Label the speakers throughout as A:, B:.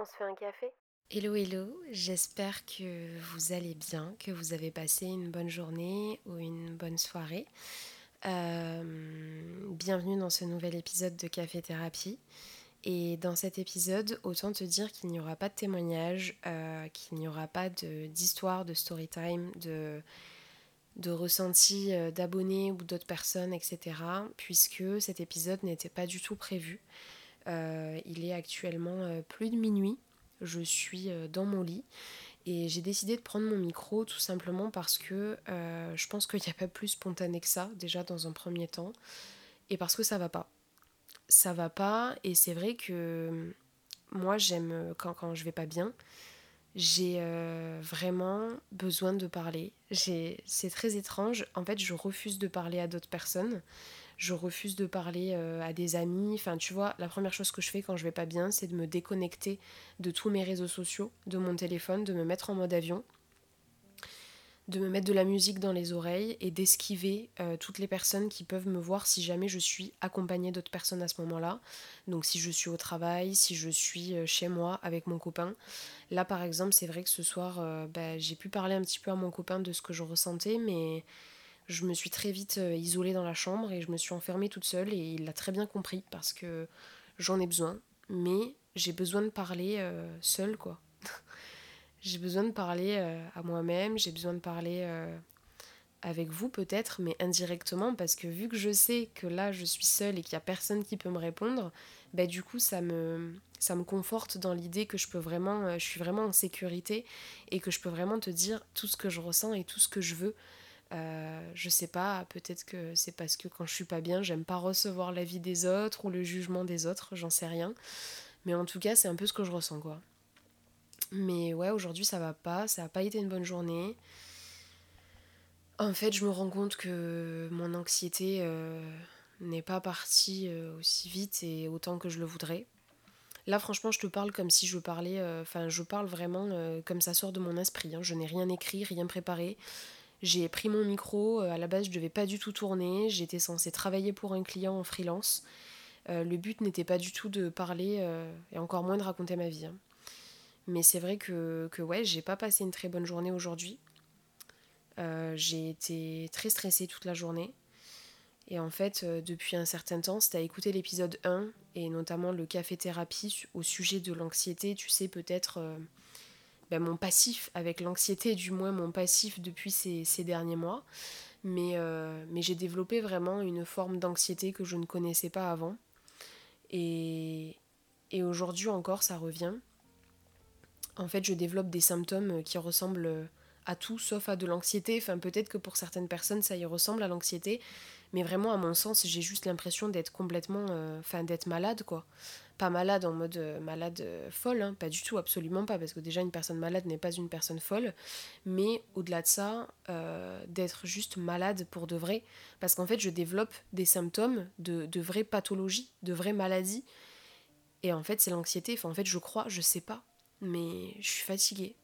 A: On se fait un café
B: Hello hello, j'espère que vous allez bien, que vous avez passé une bonne journée ou une bonne soirée. Euh, bienvenue dans ce nouvel épisode de Café Thérapie. Et dans cet épisode, autant te dire qu'il n'y aura pas de témoignage, euh, qu'il n'y aura pas d'histoire, de, story time, de, de ressenti euh, d'abonnés ou d'autres personnes, etc. Puisque cet épisode n'était pas du tout prévu. Il est actuellement plus de minuit. Je suis euh, dans mon lit. Et j'ai décidé de prendre mon micro tout simplement parce que euh, je pense qu'il n'y a pas plus spontané que ça, déjà dans un premier temps, et parce que ça va pas. Ça va pas, et c'est vrai que moi j'aime quand, quand je vais pas bien, j'ai euh, vraiment besoin de parler. C'est très étrange, en fait je refuse de parler à d'autres personnes je refuse de parler euh, à des amis. Enfin, tu vois, la première chose que je fais quand je vais pas bien, c'est de me déconnecter de tous mes réseaux sociaux, de mon téléphone, de me mettre en mode avion, de me mettre de la musique dans les oreilles et d'esquiver euh, toutes les personnes qui peuvent me voir si jamais je suis accompagnée d'autres personnes à ce moment-là. Donc si je suis au travail, si je suis euh, chez moi avec mon copain. Là par exemple, c'est vrai que ce soir, bah, j'ai pu parler un petit peu à mon copain de ce que je ressentais, mais je me suis très vite euh, isolée dans la chambre et je me suis enfermée toute seule et il l'a très bien compris parce que j'en ai besoin. Mais j'ai besoin de parler euh, seule, quoi. j'ai besoin de parler euh, à moi-même, j'ai besoin de parler avec vous peut-être, mais indirectement parce que vu que je sais que là je suis seule et qu'il n'y a personne qui peut me répondre, bah du coup ça me, ça me conforte dans l'idée que je peux vraiment, je suis vraiment en sécurité et que je peux vraiment te dire tout ce que je ressens et tout ce que je veux euh, je sais pas, peut-être que c'est parce que quand je suis pas bien, j'aime pas recevoir l'avis des autres ou le jugement des autres, j'en sais rien. Mais en tout cas, c'est un peu ce que je ressens quoi. Mais ouais, aujourd'hui ça va pas, ça a pas été une bonne journée. En fait, je me rends compte que mon anxiété euh, n'est pas partie euh, aussi vite et autant que je le voudrais. Là, franchement, je te parle comme si je parlais, enfin, je parle vraiment comme ça sort de mon esprit. Hein. Je n'ai rien écrit, rien préparé. J'ai pris mon micro, euh, à la base je devais pas du tout tourner, j'étais censée travailler pour un client en freelance. Euh, le but n'était pas du tout de parler euh, et encore moins de raconter ma vie. Hein. Mais c'est vrai que, que ouais, j'ai pas passé une très bonne journée aujourd'hui. j'ai été très stressée toute la journée. Et en fait, depuis un certain temps, si tu as écouté l'épisode 1, et notamment le café thérapie au sujet de l'anxiété, tu sais peut-être ben, mon passif avec l'anxiété, du moins mon passif depuis ces, derniers mois. Mais, euh, mais j'ai développé vraiment une forme d'anxiété que je ne connaissais pas avant. Et, et aujourd'hui encore, ça revient. En fait, je développe des symptômes qui ressemblent à tout sauf à de l'anxiété. Enfin, peut-être que pour certaines personnes, ça y ressemble à l'anxiété. Mais vraiment, à mon sens, j'ai juste l'impression d'être complètement. Euh, enfin, d'être malade, quoi. Pas malade en mode euh, malade euh, folle, hein, pas du tout, absolument pas, parce que déjà une personne malade n'est pas une personne folle, mais au-delà de ça, d'être juste malade pour de vrai, parce qu'en fait je développe des symptômes de, de vraies pathologies, de vraies maladies, et en fait c'est l'anxiété, en fait je crois, je sais pas, mais je suis fatiguée.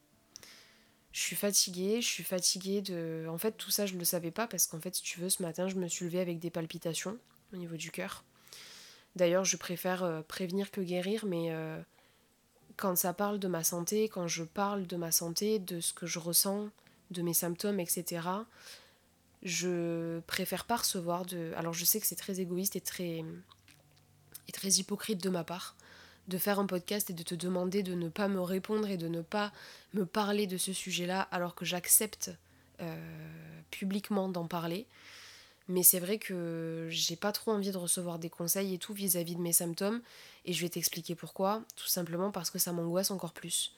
B: Je suis fatiguée, je suis fatiguée de... En fait tout ça je ne le savais pas, parce qu'en fait si tu veux ce matin je me suis levée avec des palpitations au niveau du cœur. D'ailleurs, je préfère euh, prévenir que guérir, mais euh, quand ça parle de ma santé, quand je parle de ma santé, de ce que je ressens, de mes symptômes, etc., je préfère pas recevoir de. Alors, je sais que c'est très égoïste et très, et très hypocrite de ma part de faire un podcast et de te demander de ne pas me répondre et de ne pas me parler de ce sujet-là alors que j'accepte euh, publiquement d'en parler. Mais c'est vrai que j'ai pas trop envie de recevoir des conseils et tout vis-à-vis de mes symptômes. Et je vais t'expliquer pourquoi. Tout simplement parce que ça m'angoisse encore plus.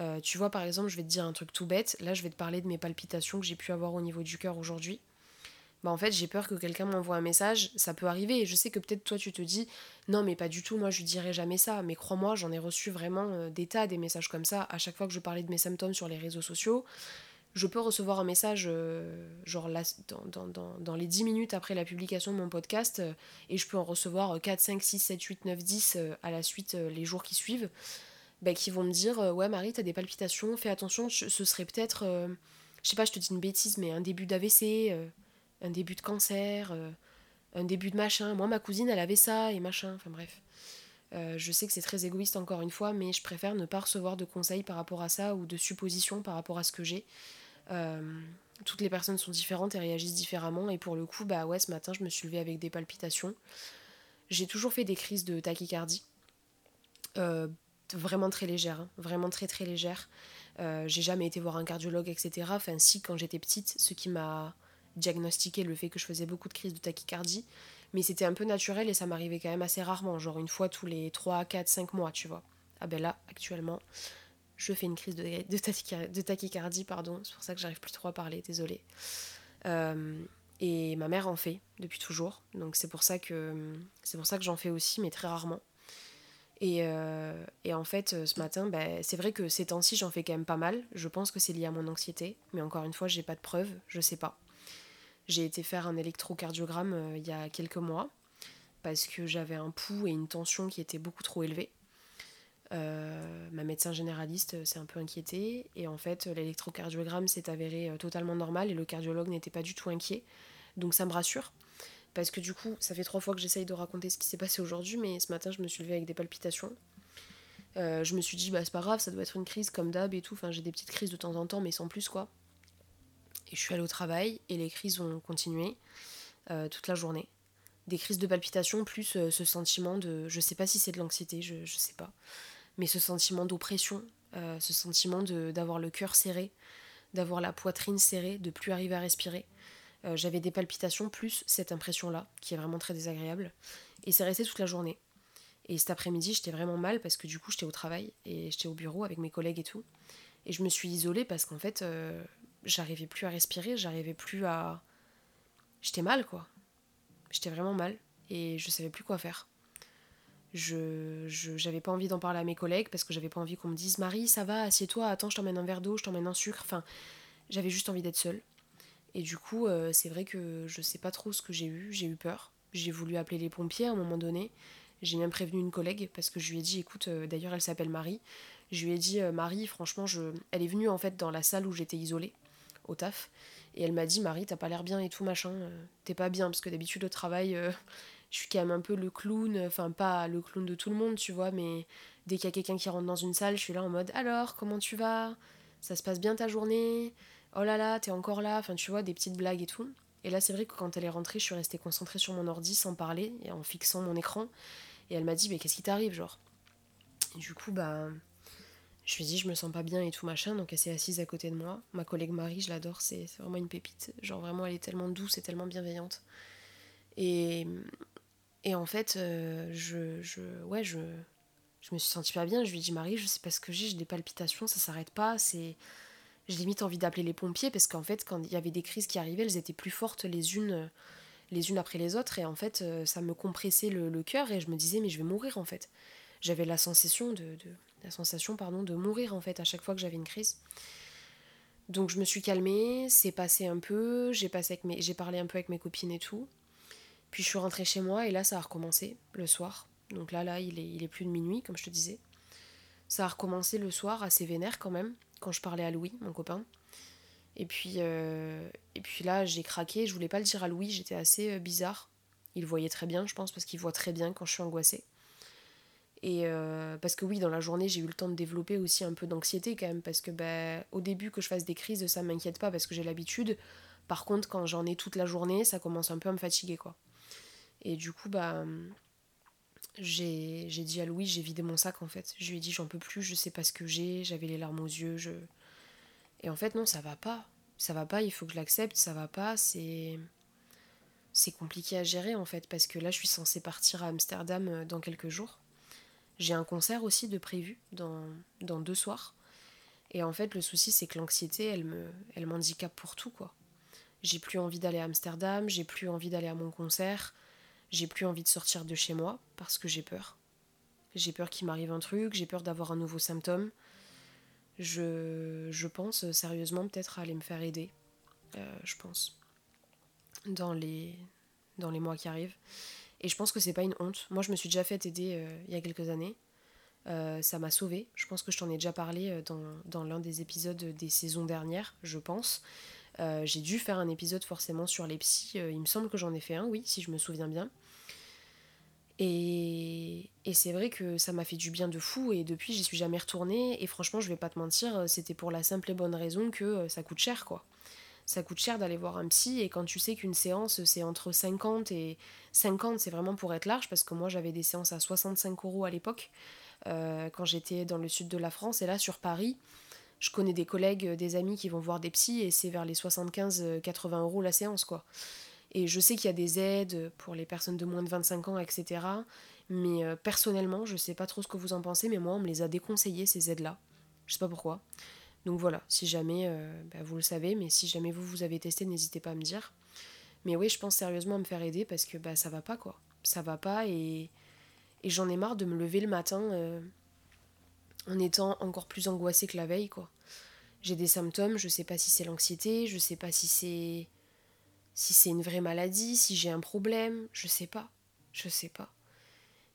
B: Euh, tu vois, par exemple, je vais te dire un truc tout bête. Là, je vais te parler de mes palpitations que j'ai pu avoir au niveau du cœur aujourd'hui. Bah, en fait, j'ai peur que quelqu'un m'envoie un message. Ça peut arriver. Je sais que peut-être toi, tu te dis non, mais pas du tout. Moi, je dirais jamais ça. Mais crois-moi, j'en ai reçu vraiment euh, des tas, des messages comme ça à chaque fois que je parlais de mes symptômes sur les réseaux sociaux je peux recevoir un message euh, genre dans, les 10 minutes après la publication de mon podcast euh, et je peux en recevoir 4, 5, 6, 7, 8, 9, 10 à la suite les jours qui suivent bah, qui vont me dire ouais Marie t'as des palpitations fais attention ce serait peut-être je sais pas je te dis une bêtise mais un début d'AVC un début de cancer un début de machin moi ma cousine elle avait ça et machin enfin bref je sais que c'est très égoïste encore une fois, mais je préfère ne pas recevoir de conseils par rapport à ça ou de suppositions par rapport à ce que j'ai. toutes les personnes sont différentes et réagissent différemment. Et pour le coup, bah ouais, ce matin, je me suis levée avec des palpitations. J'ai toujours fait des crises de tachycardie. vraiment très légères, hein. vraiment très très légères. j'ai jamais été voir un cardiologue, etc. Enfin, si, quand j'étais petite, ce qui m'a diagnostiqué le fait que je faisais beaucoup de crises de tachycardie, mais c'était un peu naturel et ça m'arrivait quand même assez rarement, genre une fois tous les 3, 4, 5 mois, tu vois. Ah ben là, actuellement, je fais une crise de, tachycardie, pardon, c'est pour ça que j'arrive plus trop à parler, désolée. Euh, et ma mère en fait depuis toujours, donc c'est pour ça que c'est pour ça que j'en fais aussi, mais très rarement. Et, euh, et en fait, ce matin, ben, c'est vrai que ces temps-ci, j'en fais quand même pas mal. Je pense que c'est lié à mon anxiété, mais encore une fois, j'ai pas de preuves, je sais pas. J'ai été faire un électrocardiogramme euh, il y a quelques mois parce que j'avais un pouls et une tension qui étaient beaucoup trop élevés. Euh, ma médecin généraliste euh, s'est un peu inquiétée et en fait l'électrocardiogramme s'est avéré totalement normal et le cardiologue n'était pas du tout inquiet. Donc ça me rassure parce que du coup ça fait trois fois que j'essaye de raconter ce qui s'est passé aujourd'hui mais ce matin je me suis levée avec des palpitations. je me suis dit bah c'est pas grave ça doit être une crise comme d'hab et tout, enfin j'ai des petites crises de temps en temps mais sans plus quoi. Et je suis allée au travail et les crises ont continué euh, toute la journée. Des crises de palpitation plus euh, ce sentiment de. Je sais pas si c'est de l'anxiété, je, je sais pas. Mais ce sentiment d'oppression, euh, ce sentiment d'avoir le cœur serré, d'avoir la poitrine serrée, de plus arriver à respirer. J'avais des palpitations plus cette impression-là, qui est vraiment très désagréable. Et c'est resté toute la journée. Et cet après-midi, j'étais vraiment mal parce que du coup, j'étais au travail et j'étais au bureau avec mes collègues et tout. Et je me suis isolée parce qu'en fait, j'arrivais plus à respirer, j'arrivais plus à. J'étais mal, quoi. J'étais vraiment mal et je savais plus quoi faire. Je j'avais pas envie d'en parler à mes collègues parce que j'avais pas envie qu'on me dise Marie, ça va, assieds-toi, attends, je t'emmène un verre d'eau, je t'emmène un sucre. Enfin, j'avais juste envie d'être seule. Et du coup, euh, c'est vrai que je sais pas trop ce que j'ai eu, j'ai eu peur. J'ai voulu appeler les pompiers à un moment donné. J'ai même prévenu une collègue parce que je lui ai dit écoute, euh, d'ailleurs elle s'appelle Marie. Je lui ai dit euh, Marie, franchement, je... elle est venue en fait dans la salle où j'étais isolée au taf. Et elle m'a dit Marie, t'as pas l'air bien et tout machin, euh, t'es pas bien, parce que d'habitude au travail, euh, je suis quand même un peu le clown, enfin pas le clown de tout le monde, tu vois, mais dès qu'il y a quelqu'un qui rentre dans une salle, je suis là en mode alors, comment tu vas? Ça se passe bien ta journée? Oh là là, t'es encore là? Enfin, tu vois, des petites blagues et tout. Et là, c'est vrai que quand elle est rentrée, je suis restée concentrée sur mon ordi sans parler et en fixant mon écran. Et elle m'a dit, mais qu'est-ce qui t'arrive, genre? Du coup, bah, je lui ai dit, je me sens pas bien et tout machin, donc elle s'est assise à côté de moi. Ma collègue Marie, je l'adore, c'est vraiment une pépite. Genre vraiment, elle est tellement douce et tellement bienveillante. Et, et en fait, euh, je, je, ouais, je, je me suis sentie pas bien. Je lui ai dit, Marie, je sais pas ce que j'ai, j'ai des palpitations, ça s'arrête pas. C'est, j'ai limite envie d'appeler les pompiers parce qu'en fait, quand il y avait des crises qui arrivaient, elles étaient plus fortes les unes, les unes après les autres. Et en fait, euh, ça me compressait le, le cœur et je me disais, mais je vais mourir en fait. J'avais la sensation de la sensation pardon, de mourir en fait à chaque fois que j'avais une crise. Donc je me suis calmée, c'est passé un peu, j'ai passé avec mes, j'ai parlé un peu avec mes copines et tout. Puis je suis rentrée chez moi et là ça a recommencé le soir. Donc là là il est, il est plus de minuit comme je te disais. Ça a recommencé le soir assez vénère quand même quand je parlais à Louis mon copain. Et puis euh, et puis là j'ai craqué, je voulais pas le dire à Louis, j'étais assez euh, bizarre. Il voyait très bien je pense parce qu'il voit très bien quand je suis angoissée. Et euh, parce que oui, dans la journée, j'ai eu le temps de développer aussi un peu d'anxiété quand même, parce que bah, au début que je fasse des crises, ça m'inquiète pas parce que j'ai l'habitude. Par contre, quand j'en ai toute la journée, ça commence un peu à me fatiguer, quoi. Et du coup, bah, j'ai dit à Louis, j'ai vidé mon sac en fait. Je lui ai dit, j'en peux plus, je sais pas ce que j'ai, j'avais les larmes aux yeux, je... Et en fait, non, ça va pas. Ça va pas, il faut que je l'accepte, ça va pas, c'est... C'est compliqué à gérer en fait, parce que là, je suis censée partir à Amsterdam euh, dans quelques jours. J'ai un concert aussi de prévu dans, dans deux soirs. Et en fait, le souci, c'est que l'anxiété, elle me, elle m'handicape pour tout, quoi. J'ai plus envie d'aller à Amsterdam, j'ai plus envie d'aller à mon concert, j'ai plus envie de sortir de chez moi parce que j'ai peur. J'ai peur qu'il m'arrive un truc, j'ai peur d'avoir un nouveau symptôme. Je, je pense sérieusement peut-être aller me faire aider, euh, je pense, dans les, dans les mois qui arrivent. Et je pense que c'est pas une honte. Moi, je me suis déjà fait aider euh, il y a quelques années. Euh, ça m'a sauvée. Je pense que je t'en ai déjà parlé euh, dans, dans l'un des épisodes des saisons dernières, je pense. j'ai dû faire un épisode forcément sur les psys. il me semble que j'en ai fait un, oui, si je me souviens bien. Et, et c'est vrai que ça m'a fait du bien de fou et depuis j'y suis jamais retournée et franchement je vais pas te mentir c'était pour la simple et bonne raison que ça coûte cher quoi. Ça coûte cher d'aller voir un psy et quand tu sais qu'une séance c'est entre 50 et 50 c'est vraiment pour être large parce que moi j'avais des séances à 65 euros à l'époque euh, quand j'étais dans le sud de la France et là sur Paris je connais des collègues, des amis qui vont voir des psys et c'est vers les 75-80 euros la séance quoi. Et je sais qu'il y a des aides pour les personnes de moins de 25 ans, etc. Mais euh, personnellement, je sais pas trop ce que vous en pensez, mais moi, on me les a déconseillées, ces aides-là. Je sais pas pourquoi. Donc voilà, si jamais, euh, bah, vous le savez, mais si jamais vous, vous avez testé, n'hésitez pas à me dire. Mais oui, je pense sérieusement à me faire aider parce que bah, ça va pas, quoi. Ça va pas et, et j'en ai marre de me lever le matin euh, en étant encore plus angoissée que la veille, quoi. J'ai des symptômes, je sais pas si c'est l'anxiété, je sais pas si c'est si c'est une vraie maladie, si j'ai un problème, je sais pas. Je sais pas.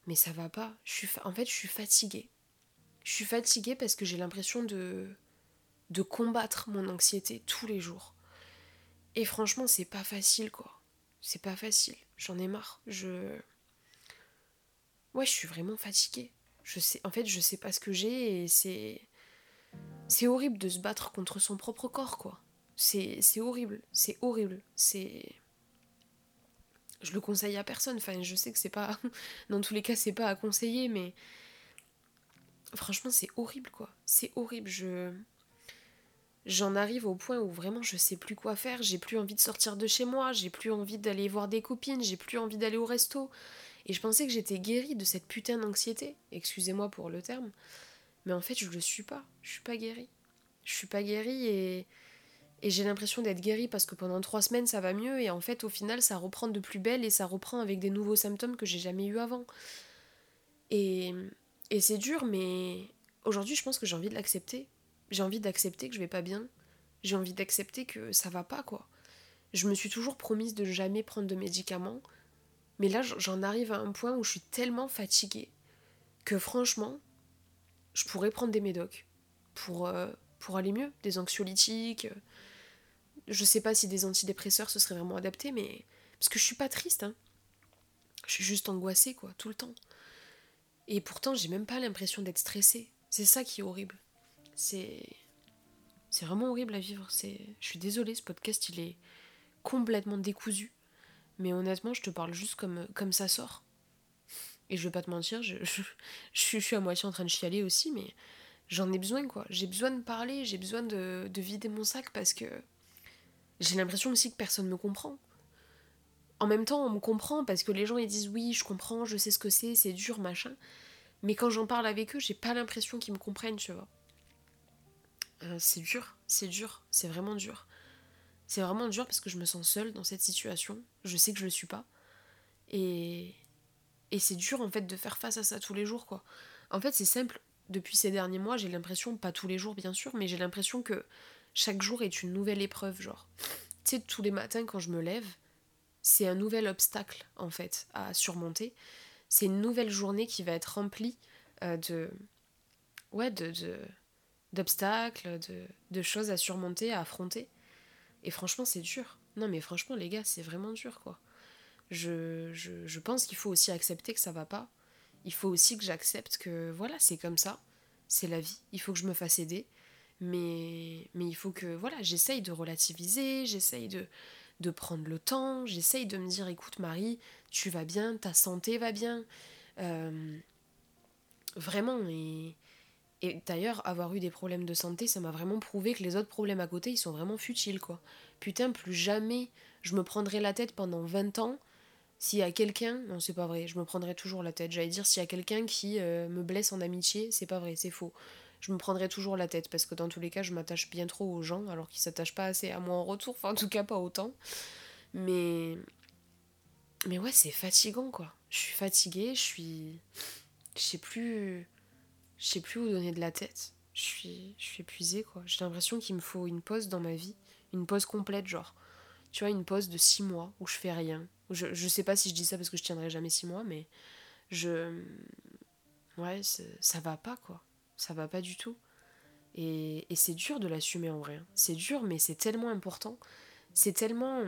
B: Mais ça va pas. Je suis en fait, je suis fatiguée. Je suis fatiguée parce que j'ai l'impression de de combattre mon anxiété tous les jours. Et franchement, c'est pas facile quoi. C'est pas facile. J'en ai marre. Je Ouais, je suis vraiment fatiguée. Je sais en fait, je sais pas ce que j'ai et c'est c'est horrible de se battre contre son propre corps quoi. C'est horrible, c'est horrible, c'est... Je le conseille à personne, enfin je sais que c'est pas... Dans tous les cas c'est pas à conseiller, mais... Franchement c'est horrible quoi, c'est horrible, je... J'en arrive au point où vraiment je sais plus quoi faire, j'ai plus envie de sortir de chez moi, j'ai plus envie d'aller voir des copines, j'ai plus envie d'aller au resto. Et je pensais que j'étais guérie de cette putain d'anxiété, excusez-moi pour le terme, mais en fait je le suis pas, je suis pas guérie. Je suis pas guérie et et j'ai l'impression d'être guérie parce que pendant trois semaines ça va mieux et en fait au final ça reprend de plus belle et ça reprend avec des nouveaux symptômes que j'ai jamais eu avant. Et, et c'est dur mais aujourd'hui je pense que j'ai envie de l'accepter. J'ai envie d'accepter que je vais pas bien. J'ai envie d'accepter que ça va pas quoi. Je me suis toujours promise de jamais prendre de médicaments. Mais là j'en arrive à un point où je suis tellement fatiguée que franchement je pourrais prendre des médocs pour, euh, pour aller mieux, des anxiolytiques je sais pas si des antidépresseurs ce serait vraiment adapté, mais. Parce que je suis pas triste, hein. Je suis juste angoissée, quoi, tout le temps. Et pourtant, j'ai même pas l'impression d'être stressée. C'est ça qui est horrible. C'est. C'est vraiment horrible à vivre. C'est. Je suis désolée, ce podcast, il est complètement décousu. Mais honnêtement, je te parle juste comme, comme ça sort. Et je vais pas te mentir, je, je, je, suis à moitié en train de chialer aussi, mais j'en ai besoin, quoi. J'ai besoin de parler, j'ai besoin de, de vider mon sac parce que j'ai l'impression aussi que personne ne me comprend. En même temps, on me comprend parce que les gens ils disent oui, je comprends, je sais ce que c'est, c'est dur, machin. Mais quand j'en parle avec eux, j'ai pas l'impression qu'ils me comprennent, tu vois. Euh, c'est dur, c'est dur, c'est vraiment dur. C'est vraiment dur parce que je me sens seule dans cette situation. Je sais que je le suis pas. Et, et c'est dur en fait de faire face à ça tous les jours, quoi. En fait, c'est simple. Depuis ces derniers mois, j'ai l'impression, pas tous les jours bien sûr, mais j'ai l'impression que chaque jour est une nouvelle épreuve, genre. Tu sais, tous les matins quand je me lève, c'est un nouvel obstacle, en fait, à surmonter. C'est une nouvelle journée qui va être remplie euh, de. Ouais, de. D'obstacles, de, de, choses à surmonter, à affronter. Et franchement, c'est dur. Non, mais franchement, les gars, c'est vraiment dur, quoi. Je, je, je pense qu'il faut aussi accepter que ça va pas. Il faut aussi que j'accepte que, voilà, c'est comme ça. C'est la vie. Il faut que je me fasse aider. Mais, mais il faut que voilà, j'essaye de relativiser, j'essaye de, de prendre le temps, j'essaye de me dire écoute Marie, tu vas bien, ta santé va bien. Euh, vraiment, et, et d'ailleurs, avoir eu des problèmes de santé, ça m'a vraiment prouvé que les autres problèmes à côté, ils sont vraiment futiles, quoi. Putain, plus jamais je me prendrai la tête pendant 20 ans s'il y a quelqu'un... Non, c'est pas vrai, je me prendrai toujours la tête. J'allais dire s'il y a quelqu'un qui euh, me blesse en amitié, c'est pas vrai, c'est faux je me prendrai toujours la tête parce que dans tous les cas, je m'attache bien trop aux gens alors qu'ils s'attachent pas assez à moi en retour, enfin en tout cas pas autant. Mais mais ouais, c'est fatigant quoi. Je suis fatiguée, je suis je sais plus je sais plus où donner de la tête. Je suis je suis épuisée quoi. J'ai l'impression qu'il me faut une pause dans ma vie, une pause complète genre. Tu vois, une pause de six mois où je fais rien. Je, je sais pas si je dis ça parce que je tiendrai jamais six mois, mais je. Ouais, ça va pas quoi ça va pas du tout. Et, et c'est dur de l'assumer en vrai. C'est dur, mais c'est tellement important. C'est tellement.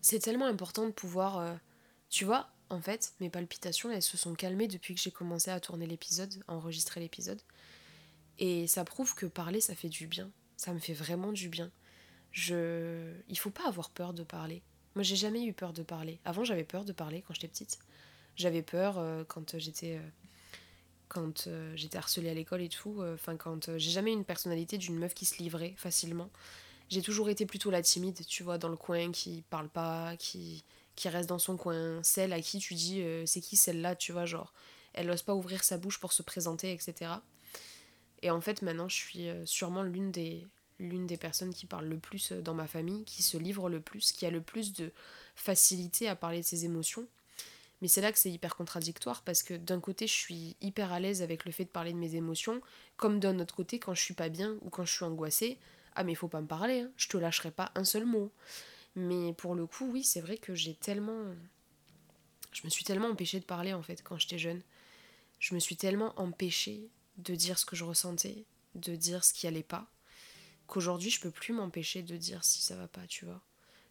B: C'est tellement important de pouvoir. Euh, tu vois, en fait, mes palpitations, elles se sont calmées depuis que j'ai commencé à tourner l'épisode, à enregistrer l'épisode. Et ça prouve que parler, ça fait du bien. Ça me fait vraiment du bien. Je... Il faut pas avoir peur de parler. Moi, j'ai jamais eu peur de parler. Avant, j'avais peur de parler quand j'étais petite. J'avais peur euh, quand j'étais euh, quand euh, j'étais harcelée à l'école et tout. Enfin, quand j'ai jamais eu une personnalité d'une meuf qui se livrait facilement. J'ai toujours été plutôt la timide, tu vois, dans le coin, qui parle pas, qui qui reste dans son coin, celle à qui tu dis c'est qui celle-là, tu vois, genre elle n'ose pas ouvrir sa bouche pour se présenter, etc. Et en fait, maintenant, je suis sûrement l'une des, l'une des personnes qui parle le plus dans ma famille, qui se livre le plus, qui a le plus de facilité à parler de ses émotions. Mais c'est là que c'est hyper contradictoire parce que d'un côté, je suis hyper à l'aise avec le fait de parler de mes émotions, comme d'un autre côté, quand je suis pas bien ou quand je suis angoissée, ah mais faut pas me parler, hein, je te lâcherai pas un seul mot. Mais pour le coup, oui, c'est vrai que j'ai tellement. Je me suis tellement empêchée de parler en fait quand j'étais jeune. Je me suis tellement empêchée de dire ce que je ressentais, de dire ce qui allait pas, qu'aujourd'hui je peux plus m'empêcher de dire si ça va pas, tu vois.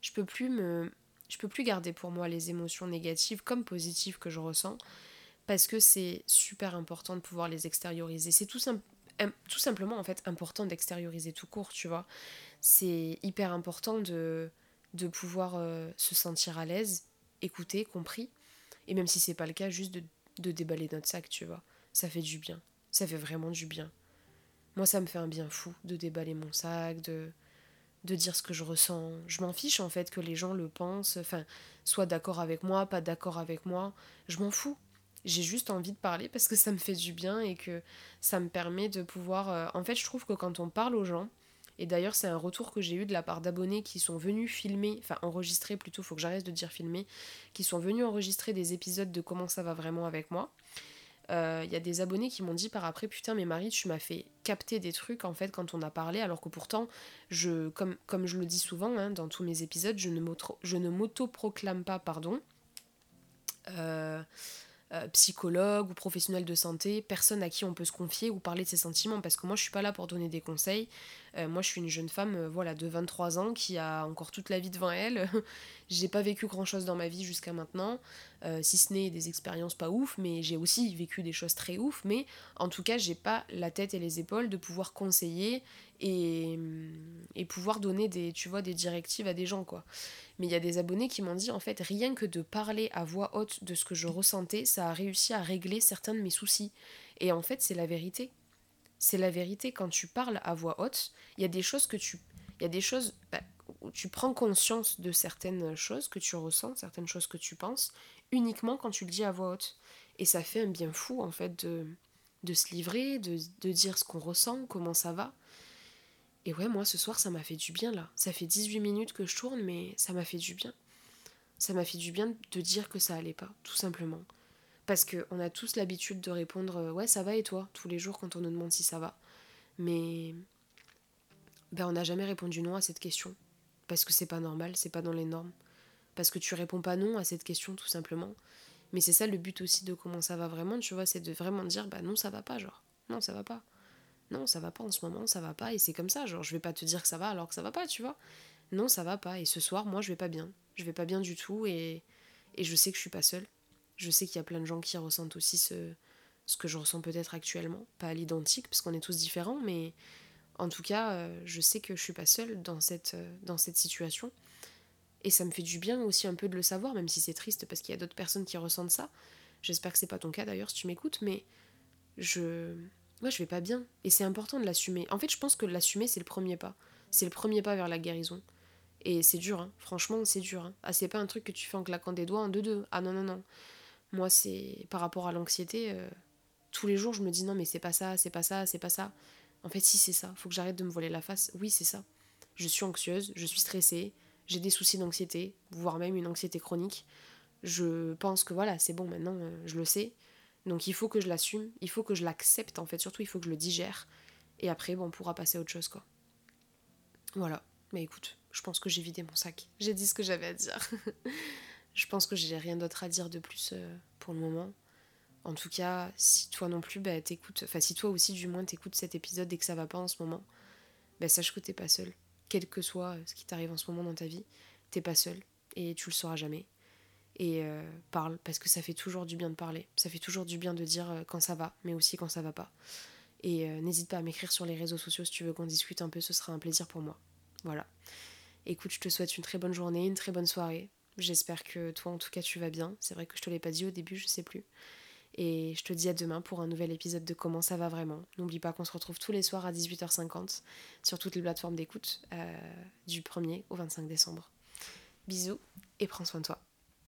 B: Je peux plus me je peux plus garder pour moi les émotions négatives comme positives que je ressens parce que c'est super important de pouvoir les extérioriser. C'est tout, tout simplement en fait important d'extérioriser tout court, tu vois. C'est hyper important de, de pouvoir euh, se sentir à l'aise, écouter, compris. Et même si c'est pas le cas, juste de, de déballer notre sac, tu vois. Ça fait du bien. Ça fait vraiment du bien. Moi, ça me fait un bien fou de déballer mon sac, de, de dire ce que je ressens. Je m'en fiche en fait que les gens le pensent, enfin, soit d'accord avec moi, pas d'accord avec moi. Je m'en fous. J'ai juste envie de parler parce que ça me fait du bien et que ça me permet de pouvoir. Euh, en fait, je trouve que quand on parle aux gens, et d'ailleurs, c'est un retour que j'ai eu de la part d'abonnés qui sont venus filmer, enfin enregistrer plutôt, faut que j'arrête de dire filmer, qui sont venus enregistrer des épisodes de comment ça va vraiment avec moi. Il euh, y a des abonnés qui m'ont dit par après putain mais Marie tu m'as fait capter des trucs en fait quand on a parlé alors que pourtant je comme, comme je le dis souvent hein, dans tous mes épisodes je ne m'auto-proclame pas pardon euh, euh, psychologue ou professionnel de santé, personne à qui on peut se confier ou parler de ses sentiments, parce que moi je suis pas là pour donner des conseils. Euh, moi je suis une jeune femme euh, voilà, de 23 ans qui a encore toute la vie devant elle. j'ai pas vécu grand chose dans ma vie jusqu'à maintenant, si ce n'est des expériences pas ouf, mais j'ai aussi vécu des choses très ouf, mais en tout cas j'ai pas la tête et les épaules de pouvoir conseiller et, et pouvoir donner des, tu vois, des directives à des gens quoi. Mais il y a des abonnés qui m'ont dit en fait rien que de parler à voix haute de ce que je ressentais, ça a réussi à régler certains de mes soucis. Et en fait c'est la vérité. C'est la vérité quand tu parles à voix haute, il y a des choses que tu il y a des choses bah, tu prends conscience de certaines choses que tu ressens, certaines choses que tu penses, uniquement quand tu le dis à voix haute. Et ça fait un bien fou, en fait, de, se livrer, de, de dire ce qu'on ressent, comment ça va. Et ouais, moi ce soir ça m'a fait du bien là. Ça fait 18 minutes que je tourne, mais ça m'a fait du bien. Ça m'a fait du bien de dire que ça allait pas, tout simplement. Parce qu'on a tous l'habitude de répondre euh, ouais ça va et toi? tous les jours quand on nous demande si ça va. Mais ben on n'a jamais répondu non à cette question. Parce que c'est pas normal, c'est pas dans les normes. Parce que tu réponds pas non à cette question tout simplement. Mais c'est ça le but aussi de comment ça va vraiment, tu vois, c'est de vraiment dire bah non ça va pas genre. Non ça va pas non, ça va pas en ce moment, ça va pas, et c'est comme ça, genre je vais pas te dire que ça va alors que ça va pas, tu vois. Non, ça va pas, et ce soir, moi je vais pas bien. Je vais pas bien du tout, et, et je sais que je suis pas seule. Je sais qu'il y a plein de gens qui ressentent aussi ce, ce que je ressens peut-être actuellement. Pas à l'identique, parce qu'on est tous différents, mais en tout cas, euh, je sais que je suis pas seule dans cette, euh, dans cette situation. Et ça me fait du bien aussi un peu de le savoir, même si c'est triste parce qu'il y a d'autres personnes qui ressentent ça. J'espère que c'est pas ton cas d'ailleurs si tu m'écoutes, mais je, moi je vais pas bien. Et c'est important de l'assumer. En fait, je pense que l'assumer, c'est le premier pas. C'est le premier pas vers la guérison. Et c'est dur, hein. franchement, c'est dur. Hein. Ah, c'est pas un truc que tu fais en claquant des doigts en deux-deux. Ah non, non, non. Moi, c'est par rapport à l'anxiété, euh, tous les jours, je me dis non, mais c'est pas ça, c'est pas ça, c'est pas ça. En fait, si, c'est ça. Faut que j'arrête de me voiler la face. Oui, c'est ça. Je suis anxieuse, je suis stressée, j'ai des soucis d'anxiété, voire même une anxiété chronique. Je pense que voilà, c'est bon, maintenant, euh, je le sais. Donc il faut que je l'assume, il faut que je l'accepte en fait, surtout il faut que je le digère. Et après, on pourra passer à autre chose quoi. Voilà. Mais écoute, je pense que j'ai vidé mon sac. J'ai dit ce que j'avais à dire. je pense que j'ai rien d'autre à dire de plus euh, pour le moment. En tout cas, si toi non plus, bah, t'écoutes, enfin si toi aussi du moins t'écoutes cet épisode et que ça va pas en ce moment, bah, sache que t'es pas seul. Quel que soit ce qui t'arrive en ce moment dans ta vie, t'es pas seul et tu le sauras jamais. et euh, parle parce que ça fait toujours du bien de parler. Ça fait toujours du bien de dire euh, quand ça va, mais aussi quand ça va pas. Et euh, n'hésite pas à m'écrire sur les réseaux sociaux si tu veux qu'on discute un peu, ce sera un plaisir pour moi. Voilà. Écoute, je te souhaite une très bonne journée, une très bonne soirée. J'espère que toi en tout cas tu vas bien. C'est vrai que je te l'ai pas dit au début, je sais plus. Et je te dis à demain pour un nouvel épisode de Comment ça va vraiment. N'oublie pas qu'on se retrouve tous les soirs à 18h50 sur toutes les plateformes d'écoute du 1er au 25 décembre. Bisous et prends soin de toi.